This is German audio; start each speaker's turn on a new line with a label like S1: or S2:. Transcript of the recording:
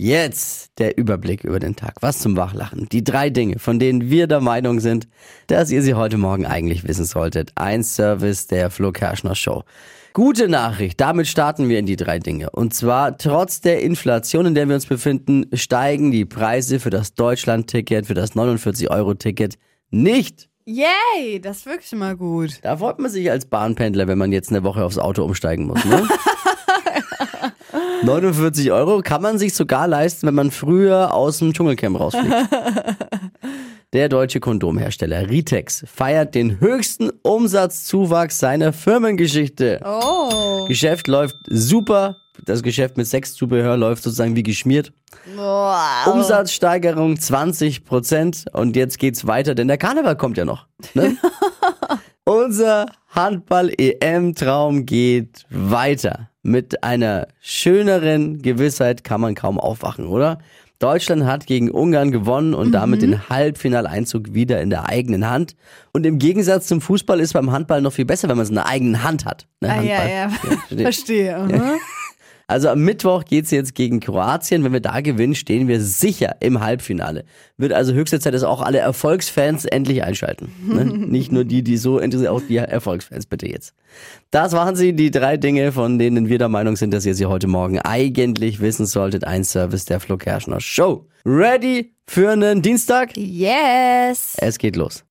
S1: Jetzt der Überblick über den Tag. Was zum Wachlachen. Die drei Dinge, von denen wir der Meinung sind, dass ihr sie heute Morgen eigentlich wissen solltet. Ein Service der Flo Kerschner Show. Gute Nachricht, damit starten wir in die drei Dinge. Und zwar, trotz der Inflation, in der wir uns befinden, steigen die Preise für das Deutschland-Ticket, für das 49-Euro-Ticket nicht.
S2: Yay, das ist wirklich mal gut.
S1: Da freut man sich als Bahnpendler, wenn man jetzt eine Woche aufs Auto umsteigen muss. Ne? 49 Euro kann man sich sogar leisten, wenn man früher aus dem Dschungelcamp rausfliegt. Der deutsche Kondomhersteller Ritex feiert den höchsten Umsatzzuwachs seiner Firmengeschichte.
S2: Oh.
S1: Geschäft läuft super. Das Geschäft mit Sexzubehör läuft sozusagen wie geschmiert.
S2: Wow.
S1: Umsatzsteigerung 20 Prozent. Und jetzt geht's weiter, denn der Karneval kommt ja noch. Ne? Unser Handball-EM-Traum geht weiter. Mit einer schöneren Gewissheit kann man kaum aufwachen, oder? Deutschland hat gegen Ungarn gewonnen und damit den Halbfinaleinzug wieder in der eigenen Hand. Und im Gegensatz zum Fußball ist beim Handball noch viel besser, wenn man es in der eigenen Hand hat. Ne,
S2: Ah, ja,
S1: Handball.
S2: ja,
S1: verstehe.
S2: verstehe.
S1: Also am Mittwoch geht's jetzt gegen Kroatien. Wenn wir da gewinnen, stehen wir sicher im Halbfinale. Wird also höchste Zeit, dass auch alle Erfolgsfans endlich einschalten. Ne? Nicht nur die, die so interessiert, auch die Erfolgsfans bitte jetzt. Das waren sie, die drei Dinge, von denen wir der Meinung sind, dass ihr sie heute Morgen eigentlich wissen solltet. Ein Service der Flo Kerschner Show. Ready für einen Dienstag?
S2: Yes.
S1: Es geht los.